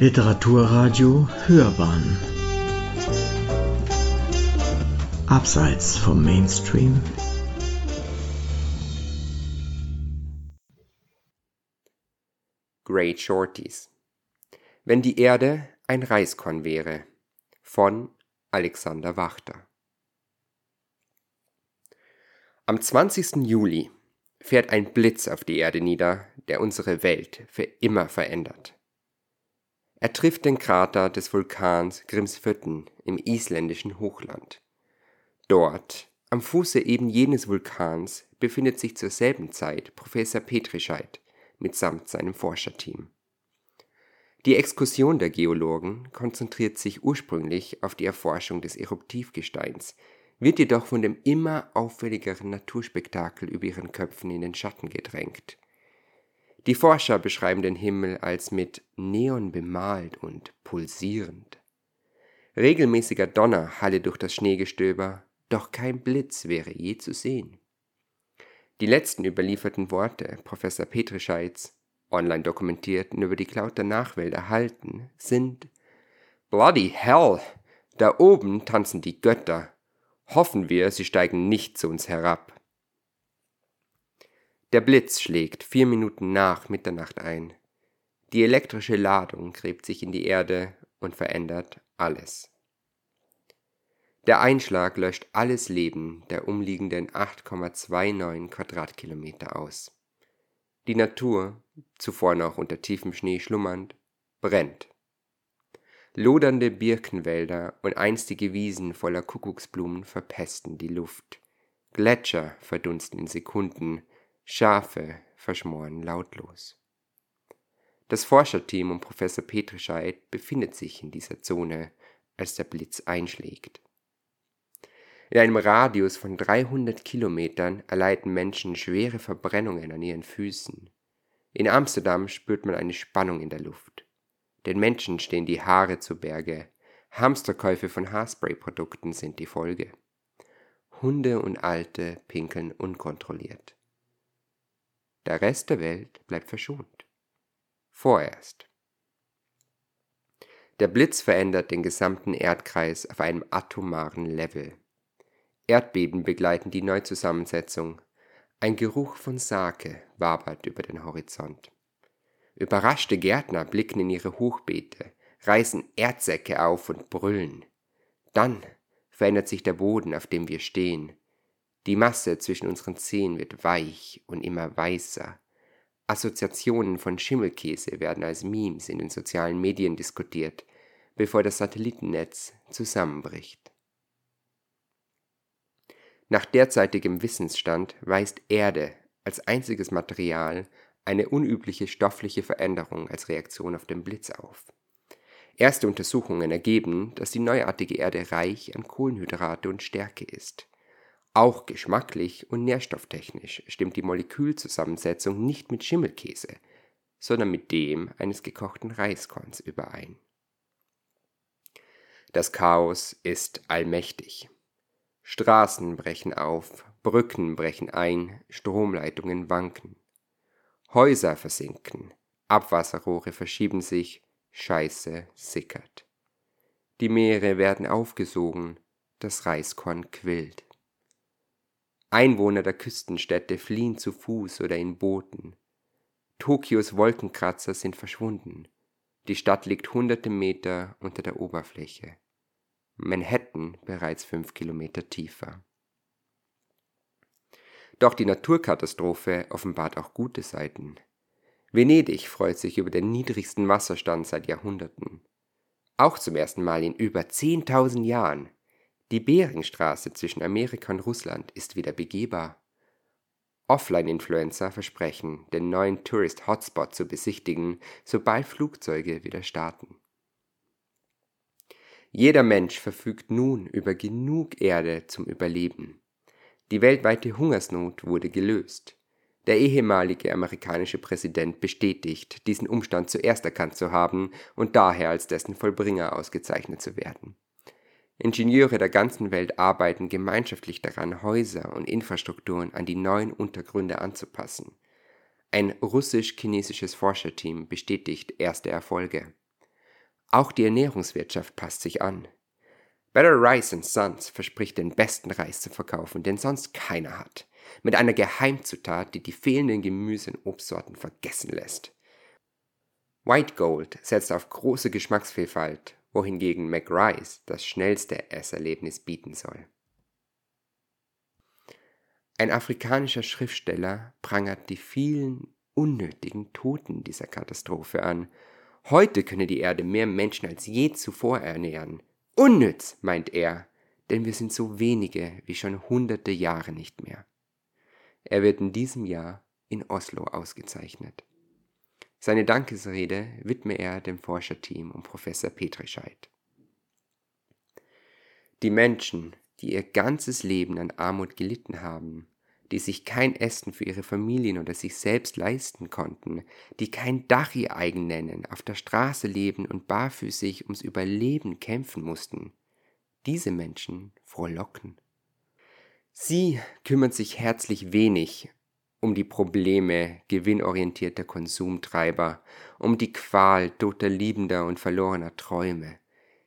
Literaturradio Hörbahn Abseits vom Mainstream Great Shorties Wenn die Erde ein Reiskorn wäre von Alexander Wachter Am 20. Juli fährt ein Blitz auf die Erde nieder, der unsere Welt für immer verändert. Er trifft den Krater des Vulkans Grimsvötn im isländischen Hochland. Dort, am Fuße eben jenes Vulkans, befindet sich zur selben Zeit Professor Petrischeit mitsamt seinem Forscherteam. Die Exkursion der Geologen konzentriert sich ursprünglich auf die Erforschung des Eruptivgesteins, wird jedoch von dem immer auffälligeren Naturspektakel über ihren Köpfen in den Schatten gedrängt. Die Forscher beschreiben den Himmel als mit Neon bemalt und pulsierend. Regelmäßiger Donner halle durch das Schneegestöber, doch kein Blitz wäre je zu sehen. Die letzten überlieferten Worte Professor Petrischeits, online dokumentierten über die Cloud der Nachwelt erhalten, sind Bloody hell! Da oben tanzen die Götter. Hoffen wir, sie steigen nicht zu uns herab. Der Blitz schlägt vier Minuten nach Mitternacht ein. Die elektrische Ladung gräbt sich in die Erde und verändert alles. Der Einschlag löscht alles Leben der umliegenden 8,29 Quadratkilometer aus. Die Natur, zuvor noch unter tiefem Schnee schlummernd, brennt. Lodernde Birkenwälder und einstige Wiesen voller Kuckucksblumen verpesten die Luft. Gletscher verdunsten in Sekunden, Schafe verschmoren lautlos. Das Forscherteam um Professor Petrischeid befindet sich in dieser Zone, als der Blitz einschlägt. In einem Radius von 300 Kilometern erleiden Menschen schwere Verbrennungen an ihren Füßen. In Amsterdam spürt man eine Spannung in der Luft. Den Menschen stehen die Haare zu Berge. Hamsterkäufe von Haarspray-Produkten sind die Folge. Hunde und Alte pinkeln unkontrolliert. Der Rest der Welt bleibt verschont. Vorerst. Der Blitz verändert den gesamten Erdkreis auf einem atomaren Level. Erdbeben begleiten die Neuzusammensetzung. Ein Geruch von Sake wabert über den Horizont. Überraschte Gärtner blicken in ihre Hochbeete, reißen Erdsäcke auf und brüllen. Dann verändert sich der Boden, auf dem wir stehen. Die Masse zwischen unseren Zehen wird weich und immer weißer. Assoziationen von Schimmelkäse werden als Memes in den sozialen Medien diskutiert, bevor das Satellitennetz zusammenbricht. Nach derzeitigem Wissensstand weist Erde als einziges Material eine unübliche stoffliche Veränderung als Reaktion auf den Blitz auf. Erste Untersuchungen ergeben, dass die neuartige Erde reich an Kohlenhydrate und Stärke ist. Auch geschmacklich und nährstofftechnisch stimmt die Molekülzusammensetzung nicht mit Schimmelkäse, sondern mit dem eines gekochten Reiskorns überein. Das Chaos ist allmächtig. Straßen brechen auf, Brücken brechen ein, Stromleitungen wanken. Häuser versinken, Abwasserrohre verschieben sich, Scheiße sickert. Die Meere werden aufgesogen, das Reiskorn quillt. Einwohner der Küstenstädte fliehen zu Fuß oder in Booten. Tokios Wolkenkratzer sind verschwunden. Die Stadt liegt hunderte Meter unter der Oberfläche. Manhattan bereits fünf Kilometer tiefer. Doch die Naturkatastrophe offenbart auch gute Seiten. Venedig freut sich über den niedrigsten Wasserstand seit Jahrhunderten. Auch zum ersten Mal in über 10.000 Jahren die Beringstraße zwischen Amerika und Russland ist wieder begehbar. Offline-Influencer versprechen, den neuen Tourist-Hotspot zu besichtigen, sobald Flugzeuge wieder starten. Jeder Mensch verfügt nun über genug Erde zum Überleben. Die weltweite Hungersnot wurde gelöst. Der ehemalige amerikanische Präsident bestätigt, diesen Umstand zuerst erkannt zu haben und daher als dessen Vollbringer ausgezeichnet zu werden. Ingenieure der ganzen Welt arbeiten gemeinschaftlich daran, Häuser und Infrastrukturen an die neuen Untergründe anzupassen. Ein russisch-chinesisches Forscherteam bestätigt erste Erfolge. Auch die Ernährungswirtschaft passt sich an. Better Rice Sons verspricht den besten Reis zu verkaufen, den sonst keiner hat. Mit einer Geheimzutat, die die fehlenden Gemüse- und Obstsorten vergessen lässt. White Gold setzt auf große Geschmacksvielfalt, wohingegen McRice das schnellste Esserlebnis bieten soll. Ein afrikanischer Schriftsteller prangert die vielen unnötigen Toten dieser Katastrophe an. Heute könne die Erde mehr Menschen als je zuvor ernähren. Unnütz, meint er, denn wir sind so wenige wie schon hunderte Jahre nicht mehr. Er wird in diesem Jahr in Oslo ausgezeichnet. Seine Dankesrede widme er dem Forscherteam um Professor Petrischeit. Die Menschen, die ihr ganzes Leben an Armut gelitten haben, die sich kein Essen für ihre Familien oder sich selbst leisten konnten, die kein Dach ihr eigen nennen, auf der Straße leben und barfüßig ums Überleben kämpfen mussten, diese Menschen frohlocken. Sie kümmern sich herzlich wenig um die Probleme gewinnorientierter Konsumtreiber, um die Qual toter Liebender und verlorener Träume.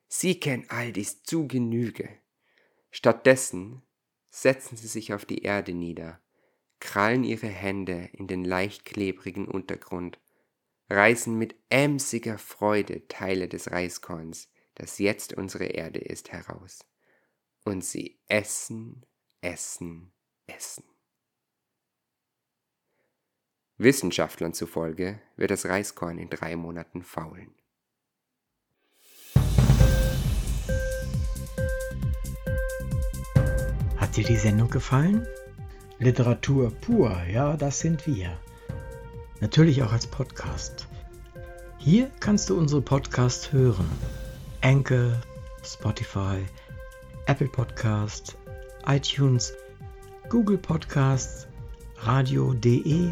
Sie kennen all dies zu Genüge. Stattdessen setzen sie sich auf die Erde nieder, krallen ihre Hände in den leicht klebrigen Untergrund, reißen mit emsiger Freude Teile des Reiskorns, das jetzt unsere Erde ist, heraus. Und sie essen, essen, essen. Wissenschaftlern zufolge wird das Reiskorn in drei Monaten faulen. Hat dir die Sendung gefallen? Literatur pur, ja, das sind wir. Natürlich auch als Podcast. Hier kannst du unsere Podcasts hören. Anchor, Spotify, Apple Podcast, iTunes, Google Podcasts, radio.de